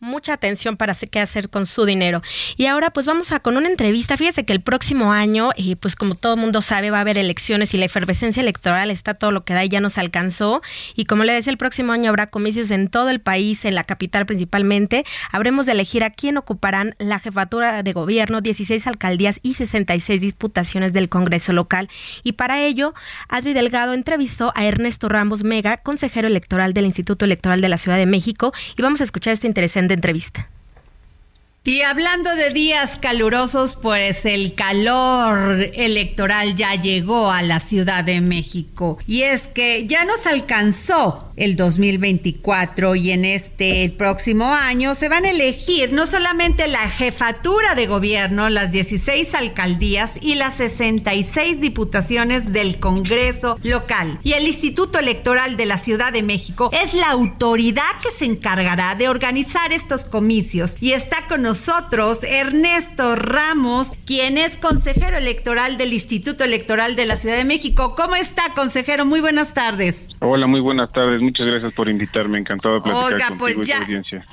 mucha atención para qué hacer con su dinero. Y ahora pues vamos a con una entrevista. Fíjese que el próximo año, eh, pues como todo el mundo sabe, va a haber elecciones y la efervescencia electoral está todo lo que da y ya nos alcanzó. Y como le decía, el próximo año habrá comicios en todo el país, en la capital principalmente. Habremos de elegir a quién ocuparán la jefatura de gobierno, 16 alcaldías y 66 diputaciones del Congreso local. Y para ello, Adri Delgado entrevistó a Ernesto Ramos Mega, consejero electoral del Instituto Electoral de la Ciudad de México y vamos a escuchar esta interesante entrevista. Y hablando de días calurosos, pues el calor electoral ya llegó a la Ciudad de México. Y es que ya nos alcanzó el 2024 y en este el próximo año se van a elegir no solamente la jefatura de gobierno, las 16 alcaldías y las 66 diputaciones del Congreso local. Y el Instituto Electoral de la Ciudad de México es la autoridad que se encargará de organizar estos comicios. Y está con Ernesto Ramos, quien es consejero electoral del Instituto Electoral de la Ciudad de México. ¿Cómo está, consejero? Muy buenas tardes. Hola, muy buenas tardes muchas gracias por invitarme, encantado de platicar Oiga, pues ya,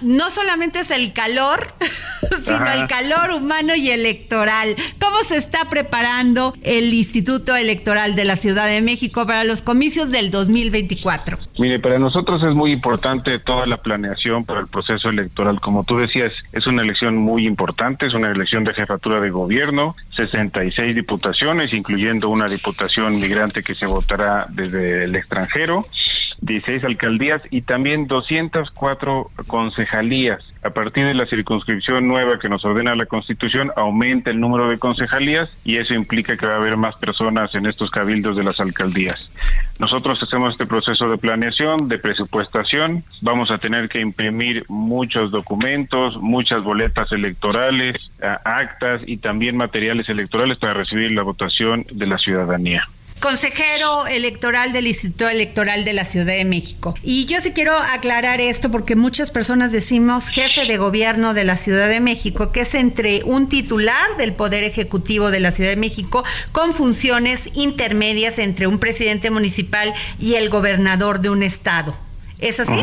no solamente es el calor, [LAUGHS] sino el calor humano y electoral. ¿Cómo se está preparando el Instituto Electoral de la Ciudad de México para los comicios del 2024? Mire, para nosotros es muy importante toda la planeación para el proceso electoral. Como tú decías, es una elección muy importante, es una elección de jefatura de gobierno, 66 diputaciones, incluyendo una diputación migrante que se votará desde el extranjero. 16 alcaldías y también 204 concejalías. A partir de la circunscripción nueva que nos ordena la Constitución, aumenta el número de concejalías y eso implica que va a haber más personas en estos cabildos de las alcaldías. Nosotros hacemos este proceso de planeación, de presupuestación, vamos a tener que imprimir muchos documentos, muchas boletas electorales, actas y también materiales electorales para recibir la votación de la ciudadanía consejero electoral del Instituto Electoral de la Ciudad de México. Y yo sí quiero aclarar esto porque muchas personas decimos jefe de gobierno de la Ciudad de México, que es entre un titular del Poder Ejecutivo de la Ciudad de México con funciones intermedias entre un presidente municipal y el gobernador de un estado. ¿Es así?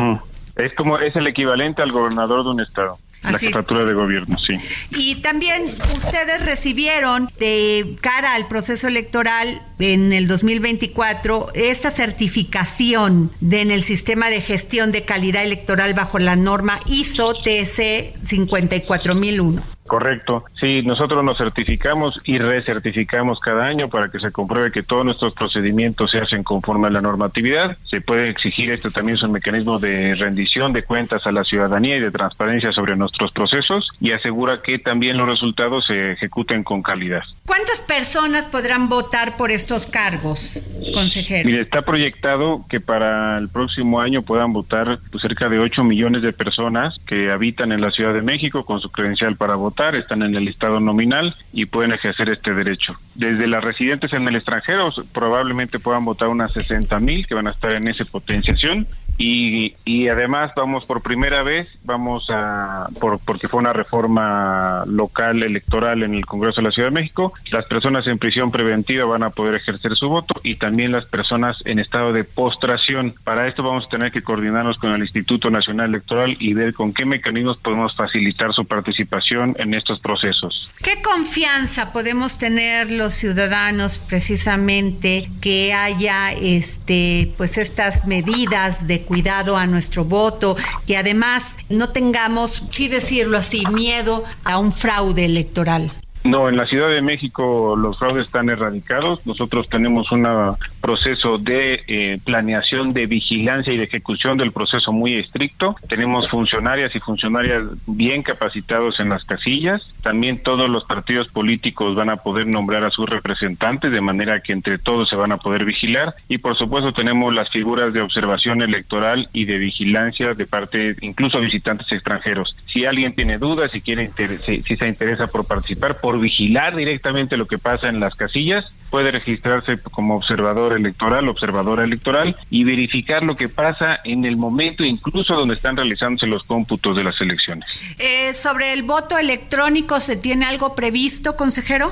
Es como es el equivalente al gobernador de un estado. La jefatura de gobierno, sí. Y también ustedes recibieron de cara al proceso electoral en el 2024 esta certificación de, en el sistema de gestión de calidad electoral bajo la norma ISO TC 54001. Correcto. Sí, nosotros nos certificamos y recertificamos cada año para que se compruebe que todos nuestros procedimientos se hacen conforme a la normatividad. Se puede exigir esto también es un mecanismo de rendición de cuentas a la ciudadanía y de transparencia sobre nuestros procesos y asegura que también los resultados se ejecuten con calidad. ¿Cuántas personas podrán votar por estos cargos, consejero? Mire, está proyectado que para el próximo año puedan votar pues, cerca de 8 millones de personas que habitan en la Ciudad de México con su credencial para votar están en el listado nominal y pueden ejercer este derecho. Desde las residentes en el extranjero probablemente puedan votar unas 60 mil que van a estar en esa potenciación y, y además vamos por primera vez, vamos a, por, porque fue una reforma local electoral en el Congreso de la Ciudad de México, las personas en prisión preventiva van a poder ejercer su voto y también las personas en estado de postración. Para esto vamos a tener que coordinarnos con el Instituto Nacional Electoral y ver con qué mecanismos podemos facilitar su participación en estos procesos. ¿Qué confianza podemos tener los ciudadanos precisamente que haya este pues estas medidas de cuidado a nuestro voto, que además no tengamos, sí decirlo así, miedo a un fraude electoral. No, en la Ciudad de México los fraudes están erradicados. Nosotros tenemos un proceso de eh, planeación, de vigilancia y de ejecución del proceso muy estricto. Tenemos funcionarias y funcionarias bien capacitados en las casillas. También todos los partidos políticos van a poder nombrar a sus representantes de manera que entre todos se van a poder vigilar. Y por supuesto tenemos las figuras de observación electoral y de vigilancia de parte incluso visitantes extranjeros. Si alguien tiene dudas, si quiere si, se interesa por participar, por vigilar directamente lo que pasa en las casillas, puede registrarse como observador electoral, observadora electoral y verificar lo que pasa en el momento incluso donde están realizándose los cómputos de las elecciones. Eh, sobre el voto electrónico, ¿se tiene algo previsto, consejero?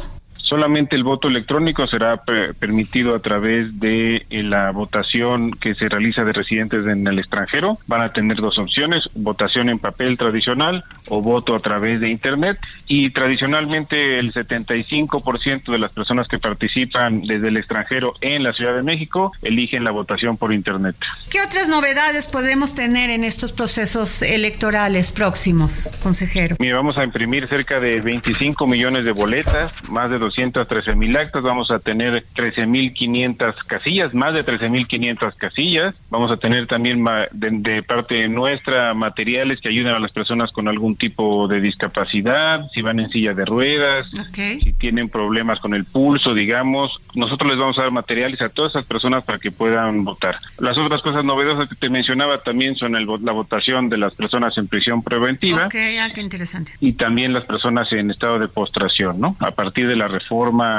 Solamente el voto electrónico será permitido a través de eh, la votación que se realiza de residentes en el extranjero. Van a tener dos opciones, votación en papel tradicional o voto a través de Internet. Y tradicionalmente el 75% de las personas que participan desde el extranjero en la Ciudad de México eligen la votación por Internet. ¿Qué otras novedades podemos tener en estos procesos electorales próximos, consejero? Mira, vamos a imprimir cerca de 25 millones de boletas, más de 200 213 mil actas, vamos a tener 13 mil 500 casillas, más de 13 mil 500 casillas, vamos a tener también de, parte nuestra materiales que ayuden a las personas con algún tipo de discapacidad, si van en silla de ruedas, si tienen problemas con el pulso, digamos, nosotros les vamos a dar materiales a todas esas personas para que puedan votar. Las otras cosas novedosas que te mencionaba también son el, la votación de las personas en prisión preventiva. Ah, qué interesante. Y también las personas en estado de postración, ¿no? A partir de la reforma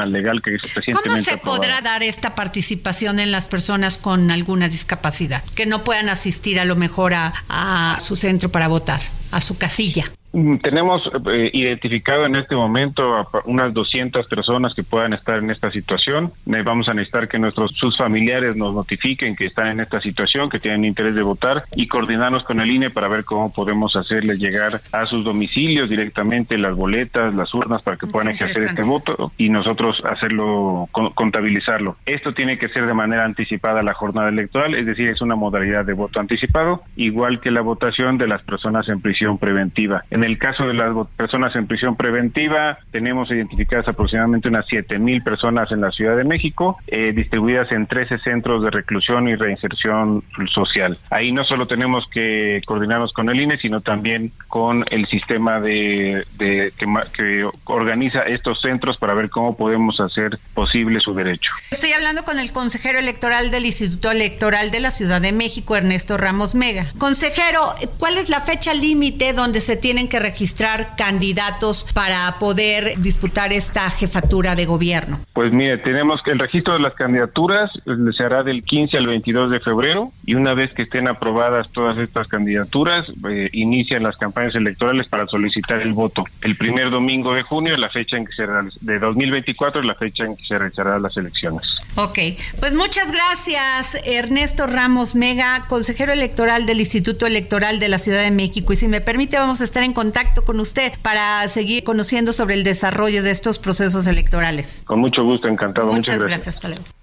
legal que ¿Cómo se podrá dar esta participación en las personas con alguna discapacidad que no puedan asistir a lo mejor a, a su centro para votar? A su casilla. Mm, tenemos eh, identificado en este momento a unas 200 personas que puedan estar en esta situación. vamos a necesitar que nuestros sus familiares nos notifiquen que están en esta situación, que tienen interés de votar y coordinarnos con el INE para ver cómo podemos hacerles llegar a sus domicilios directamente las boletas, las urnas para que puedan ejercer este voto y nosotros hacerlo contabilizarlo. Esto tiene que ser de manera anticipada la jornada electoral, es decir, es una modalidad de voto anticipado, igual que la votación de las personas en prisión preventiva. En el caso de las personas en prisión preventiva, tenemos identificadas aproximadamente unas 7 mil personas en la Ciudad de México, eh, distribuidas en 13 centros de reclusión y reinserción social. Ahí no solo tenemos que coordinarnos con el INE, sino también con el sistema de, que organiza estos centros para ver cómo podemos hacer posible su derecho. Estoy hablando con el consejero electoral del Instituto Electoral de la Ciudad de México, Ernesto Ramos Mega. Consejero, ¿cuál es la fecha límite donde se tienen que registrar candidatos para poder disputar esta jefatura de gobierno? Pues mire, tenemos que el registro de las candidaturas eh, se hará del 15 al 22 de febrero y una vez que estén aprobadas todas estas candidaturas, eh, inician las campañas electorales para solicitar el voto. El primer domingo de junio, la fecha en que se de 2024 es la fecha en que se realizarán las elecciones. Ok, pues muchas gracias Ernesto Ramos Mega, consejero electoral del Instituto Electoral de la Ciudad de México. Y si me permite, vamos a estar en contacto con usted para seguir conociendo sobre el desarrollo de estos procesos electorales. Con mucho gusto, encantado. Muchas, gracias. gracias.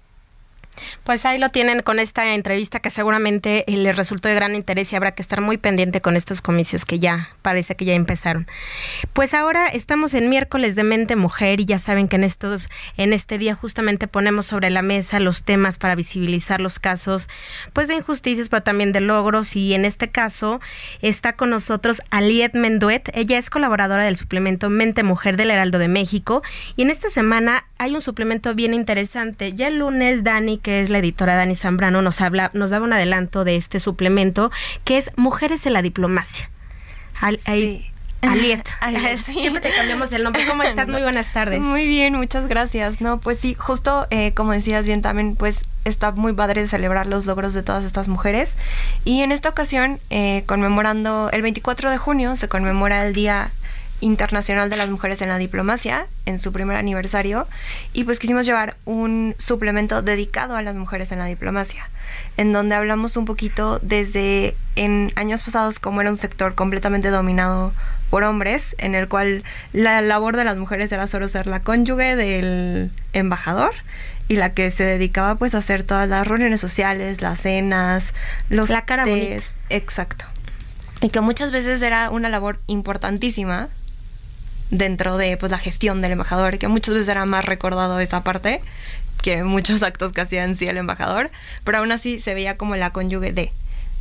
Pues ahí lo tienen con esta entrevista que seguramente eh, les resultó de gran interés y habrá que estar muy pendiente con estos comicios que ya parece que ya empezaron. Pues ahora estamos en miércoles de mente mujer y ya saben que en estos en este día justamente ponemos sobre la mesa los temas para visibilizar los casos pues de injusticias pero también de logros y en este caso está con nosotros Aliet Menduet, ella es colaboradora del suplemento Mente Mujer del Heraldo de México y en esta semana hay un suplemento bien interesante. Ya el lunes Dani que es la editora Dani Zambrano, nos habla, nos daba un adelanto de este suplemento que es Mujeres en la diplomacia. Aliet. [LAUGHS] [LAUGHS] Siempre te cambiamos el nombre. ¿Cómo estás? Muy buenas tardes. Muy bien, muchas gracias. No, pues sí, justo eh, como decías bien también, pues está muy padre celebrar los logros de todas estas mujeres. Y en esta ocasión, eh, conmemorando el 24 de junio, se conmemora el Día Internacional de las Mujeres en la Diplomacia en su primer aniversario y pues quisimos llevar un suplemento dedicado a las mujeres en la diplomacia, en donde hablamos un poquito desde en años pasados cómo era un sector completamente dominado por hombres, en el cual la labor de las mujeres era solo ser la cónyuge del embajador y la que se dedicaba pues a hacer todas las reuniones sociales, las cenas, los la cara exacto. Y que muchas veces era una labor importantísima dentro de pues la gestión del embajador, que muchas veces era más recordado esa parte que muchos [LAUGHS] actos que hacía en sí el embajador, pero aún así se veía como la cónyuge de.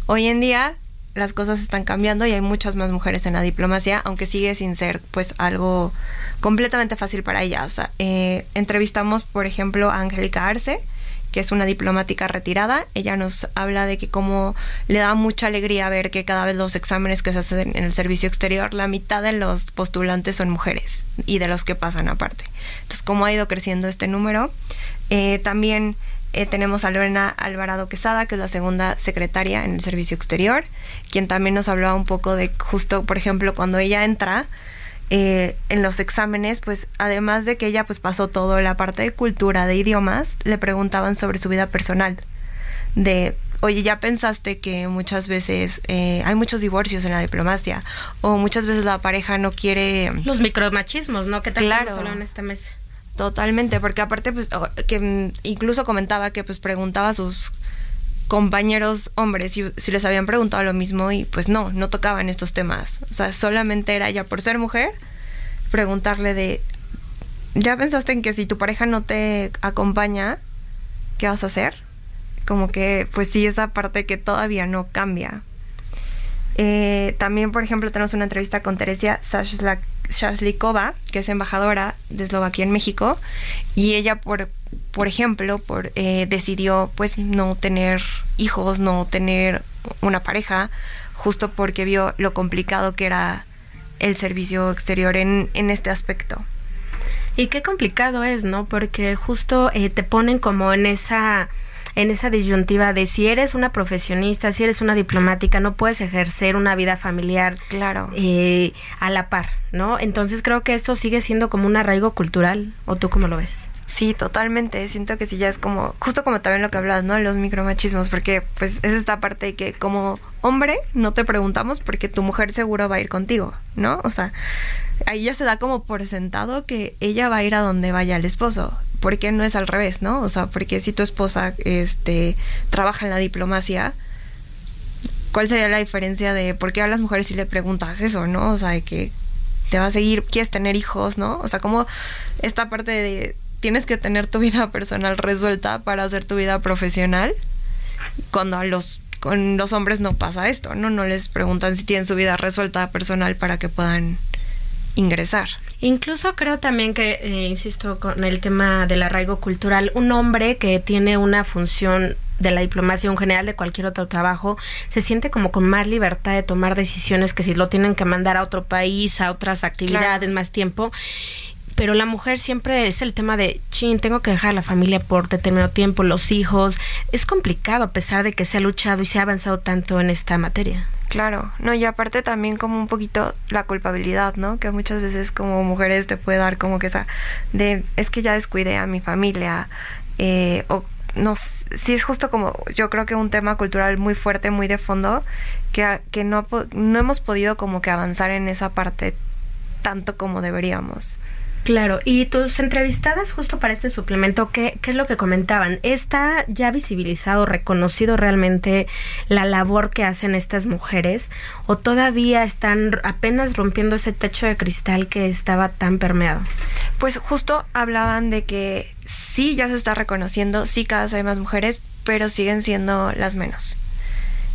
Hoy en día las cosas están cambiando y hay muchas más mujeres en la diplomacia, aunque sigue sin ser pues algo completamente fácil para ellas. Eh, entrevistamos, por ejemplo, a Angélica Arce, que es una diplomática retirada. Ella nos habla de que como le da mucha alegría ver que cada vez los exámenes que se hacen en el servicio exterior, la mitad de los postulantes son mujeres y de los que pasan aparte. Entonces, cómo ha ido creciendo este número. Eh, también eh, tenemos a Lorena Alvarado Quesada, que es la segunda secretaria en el servicio exterior, quien también nos hablaba un poco de justo, por ejemplo, cuando ella entra, eh, en los exámenes, pues además de que ella pues pasó todo la parte de cultura, de idiomas, le preguntaban sobre su vida personal, de oye, ya pensaste que muchas veces eh, hay muchos divorcios en la diplomacia o muchas veces la pareja no quiere los micromachismos, ¿no? Que tal claro. solo en esta mesa. Totalmente, porque aparte pues que mm, incluso comentaba que pues preguntaba a sus compañeros hombres si, les habían preguntado lo mismo y pues no, no tocaban estos temas. O sea, solamente era ya por ser mujer preguntarle de, ¿ya pensaste en que si tu pareja no te acompaña, qué vas a hacer? Como que pues sí, esa parte que todavía no cambia. Eh, también, por ejemplo, tenemos una entrevista con Teresia Shashlikova, que es embajadora de Eslovaquia en México, y ella, por por ejemplo, por, eh, decidió pues no tener hijos, no tener una pareja, justo porque vio lo complicado que era el servicio exterior en, en este aspecto. Y qué complicado es, ¿no? Porque justo eh, te ponen como en esa en esa disyuntiva de si eres una profesionista, si eres una diplomática, no puedes ejercer una vida familiar claro. Eh, a la par, ¿no? Entonces creo que esto sigue siendo como un arraigo cultural, ¿o tú cómo lo ves? Sí, totalmente. Siento que sí ya es como, justo como también lo que hablas, ¿no? Los micromachismos, porque pues es esta parte de que como hombre no te preguntamos porque tu mujer seguro va a ir contigo, ¿no? O sea, ahí ya se da como por sentado que ella va a ir a donde vaya el esposo. ¿Por qué no es al revés, no? O sea, porque si tu esposa este, trabaja en la diplomacia, ¿cuál sería la diferencia de por qué a las mujeres si le preguntas eso, no? O sea, de que te va a seguir, quieres tener hijos, ¿no? O sea, como esta parte de tienes que tener tu vida [LAUGHS] personal resuelta para hacer tu vida profesional, cuando a los con los hombres no pasa esto, ¿no? No les preguntan si tienen su vida resuelta personal para que puedan ingresar. Incluso creo también que, eh, insisto, con el tema del arraigo cultural, un hombre que tiene una función de la diplomacia, un general de cualquier otro trabajo, se siente como con más libertad de tomar decisiones que si lo tienen que mandar a otro país, a otras actividades, más tiempo pero la mujer siempre es el tema de, chin, tengo que dejar a la familia por determinado tiempo, los hijos. Es complicado a pesar de que se ha luchado y se ha avanzado tanto en esta materia. Claro, no, y aparte también como un poquito la culpabilidad, ¿no? Que muchas veces como mujeres te puede dar como que esa de, es que ya descuidé a mi familia, eh, o no, sí es justo como, yo creo que un tema cultural muy fuerte, muy de fondo, que, que no, no hemos podido como que avanzar en esa parte tanto como deberíamos. Claro, y tus entrevistadas justo para este suplemento, ¿qué, ¿qué, es lo que comentaban? ¿Está ya visibilizado, reconocido realmente la labor que hacen estas mujeres o todavía están apenas rompiendo ese techo de cristal que estaba tan permeado? Pues justo hablaban de que sí, ya se está reconociendo, sí cada vez hay más mujeres, pero siguen siendo las menos.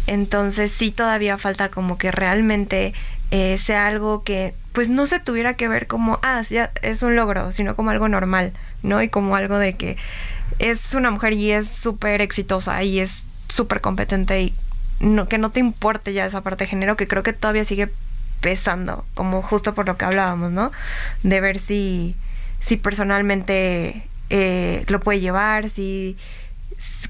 Entonces sí todavía falta como que realmente eh, sea algo que pues no se tuviera que ver como, ah, ya es un logro, sino como algo normal, ¿no? Y como algo de que es una mujer y es súper exitosa y es súper competente y no, que no te importe ya esa parte de género que creo que todavía sigue pesando, como justo por lo que hablábamos, ¿no? De ver si, si personalmente eh, lo puede llevar, si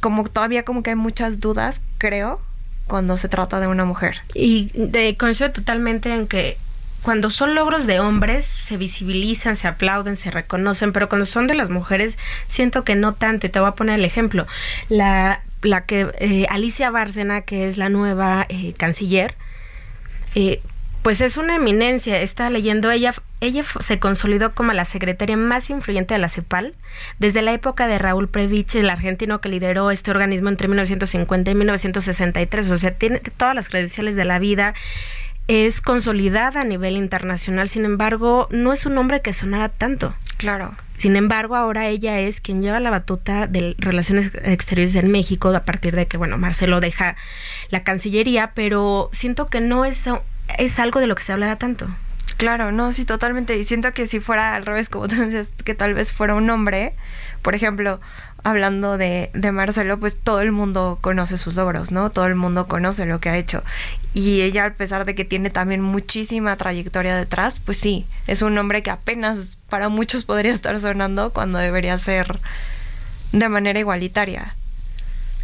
como todavía como que hay muchas dudas, creo, cuando se trata de una mujer. Y de, coincido totalmente en que cuando son logros de hombres se visibilizan, se aplauden, se reconocen, pero cuando son de las mujeres siento que no tanto. Y te voy a poner el ejemplo. La, la que eh, Alicia Bárcena, que es la nueva eh, canciller, eh, pues es una eminencia. Está leyendo ella, ella se consolidó como la secretaria más influyente de la CEPAL desde la época de Raúl Previch, el argentino que lideró este organismo entre 1950 y 1963. O sea, tiene todas las credenciales de la vida es consolidada a nivel internacional, sin embargo, no es un nombre que sonara tanto. Claro. Sin embargo, ahora ella es quien lleva la batuta de Relaciones Exteriores en México a partir de que, bueno, Marcelo deja la Cancillería, pero siento que no es es algo de lo que se hablará tanto. Claro, no, sí, totalmente. Y siento que si fuera al revés, como tú decías, que tal vez fuera un hombre, por ejemplo, hablando de, de, Marcelo, pues todo el mundo conoce sus logros, ¿no? Todo el mundo conoce lo que ha hecho. Y ella, a pesar de que tiene también muchísima trayectoria detrás, pues sí, es un hombre que apenas para muchos podría estar sonando cuando debería ser de manera igualitaria.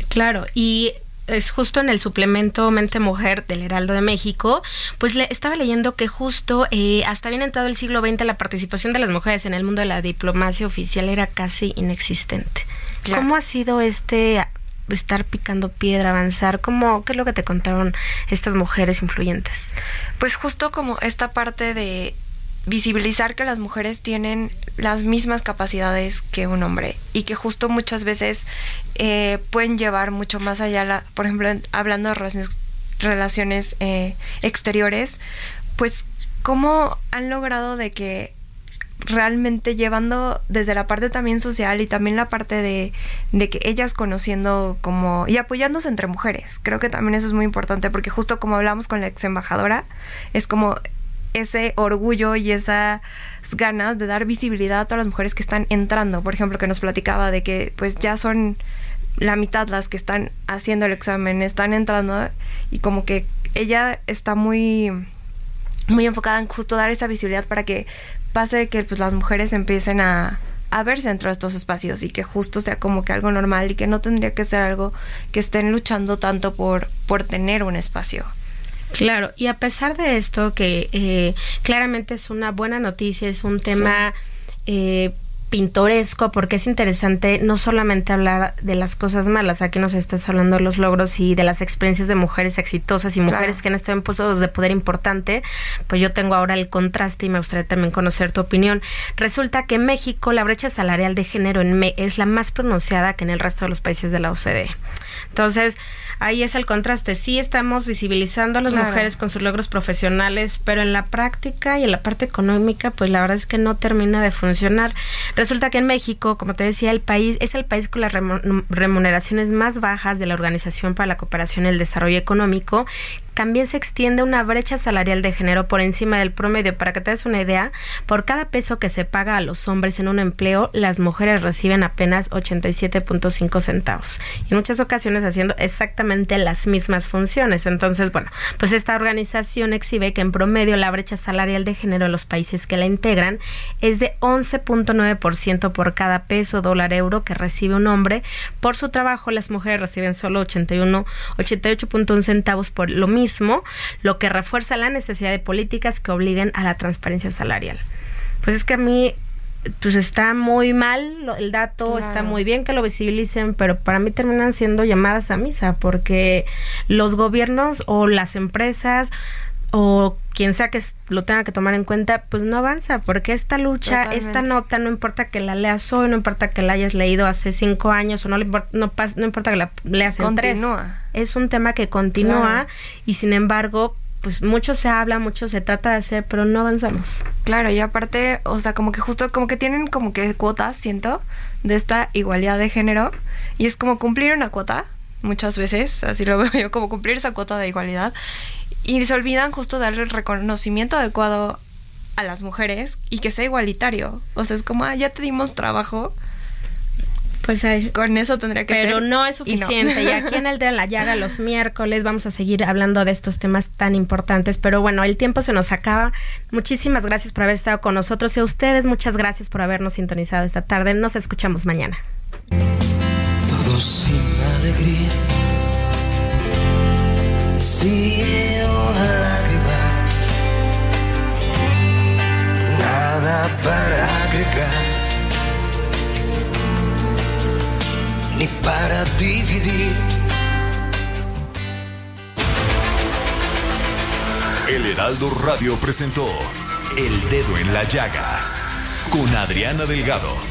Claro, y es justo en el suplemento Mente Mujer del Heraldo de México, pues le estaba leyendo que justo eh, hasta bien entrado el siglo XX la participación de las mujeres en el mundo de la diplomacia oficial era casi inexistente. ¿Cómo ha sido este estar picando piedra, avanzar? ¿Cómo, ¿Qué es lo que te contaron estas mujeres influyentes? Pues justo como esta parte de visibilizar que las mujeres tienen las mismas capacidades que un hombre y que justo muchas veces eh, pueden llevar mucho más allá, la, por ejemplo, hablando de relaciones, eh, exteriores, pues cómo han logrado de que realmente llevando desde la parte también social y también la parte de, de, que ellas conociendo como y apoyándose entre mujeres. Creo que también eso es muy importante porque justo como hablamos con la ex embajadora, es como ese orgullo y esas ganas de dar visibilidad a todas las mujeres que están entrando. Por ejemplo, que nos platicaba de que pues ya son la mitad las que están haciendo el examen, están entrando y como que ella está muy muy enfocada en justo dar esa visibilidad para que pase que pues las mujeres empiecen a, a verse dentro de estos espacios y que justo sea como que algo normal y que no tendría que ser algo que estén luchando tanto por, por tener un espacio. Claro, y a pesar de esto, que eh, claramente es una buena noticia, es un tema eh, pintoresco porque es interesante no solamente hablar de las cosas malas, aquí nos estás hablando de los logros y de las experiencias de mujeres exitosas y mujeres que han estado en puestos de poder importante, pues yo tengo ahora el contraste y me gustaría también conocer tu opinión. Resulta que en México la brecha salarial de género en me es la más pronunciada que en el resto de los países de la OCDE. Entonces, ahí es el contraste. Sí estamos visibilizando a las mujeres con sus logros profesionales, pero en la práctica y en la parte económica, pues la verdad es que no termina de funcionar. Resulta que en México, como te decía, el país es el país con las remuneraciones más bajas de la Organización para la Cooperación y el Desarrollo Económico, también se extiende una brecha salarial de género por encima del promedio. Para que te des una idea, por cada peso que se paga a los hombres en un empleo, las mujeres reciben apenas 87.5 centavos. En muchas ocasiones haciendo exactamente las mismas funciones. Entonces, bueno, pues esta organización exhibe que en promedio la brecha salarial de género en los países que la integran es de 11.9% por cada peso, dólar, euro que recibe un hombre. Por su trabajo, las mujeres reciben solo 81, 88.1 centavos por lo mismo lo que refuerza la necesidad de políticas que obliguen a la transparencia salarial. Pues es que a mí pues está muy mal el dato, está muy bien que lo visibilicen, pero para mí terminan siendo llamadas a misa porque los gobiernos o las empresas o quien sea que lo tenga que tomar en cuenta, pues no avanza, porque esta lucha, esta nota, no importa que la leas hoy, no importa que la hayas leído hace cinco años, o no, importa, no, no importa que la leas en tres. Es un tema que continúa y sin embargo, pues mucho se habla, mucho se trata de hacer, pero no avanzamos. Claro, y aparte, o sea, como que justo, como que tienen como que cuotas, siento, de esta igualdad de género, y es como cumplir una cuota, muchas veces, así lo veo yo, como cumplir esa cuota de igualdad, y se olvidan justo darle el reconocimiento adecuado a las mujeres y que sea igualitario. O sea, es como, ah, ya te dimos trabajo. Pues con eso tendría que ser. Pero no es suficiente. Y, aquí en el de la llaga los [LAUGHS] miércoles vamos a seguir hablando de estos temas tan importantes. Pero bueno, el tiempo se nos acaba. Muchísimas gracias por haber estado con nosotros y a ustedes muchas gracias por habernos sintonizado esta tarde. Nos escuchamos mañana. Todos sin alegría si una lágrima, nada para agregar, ni para dividir. El Heraldo Radio presentó El Dedo en la Llaga con Adriana Delgado.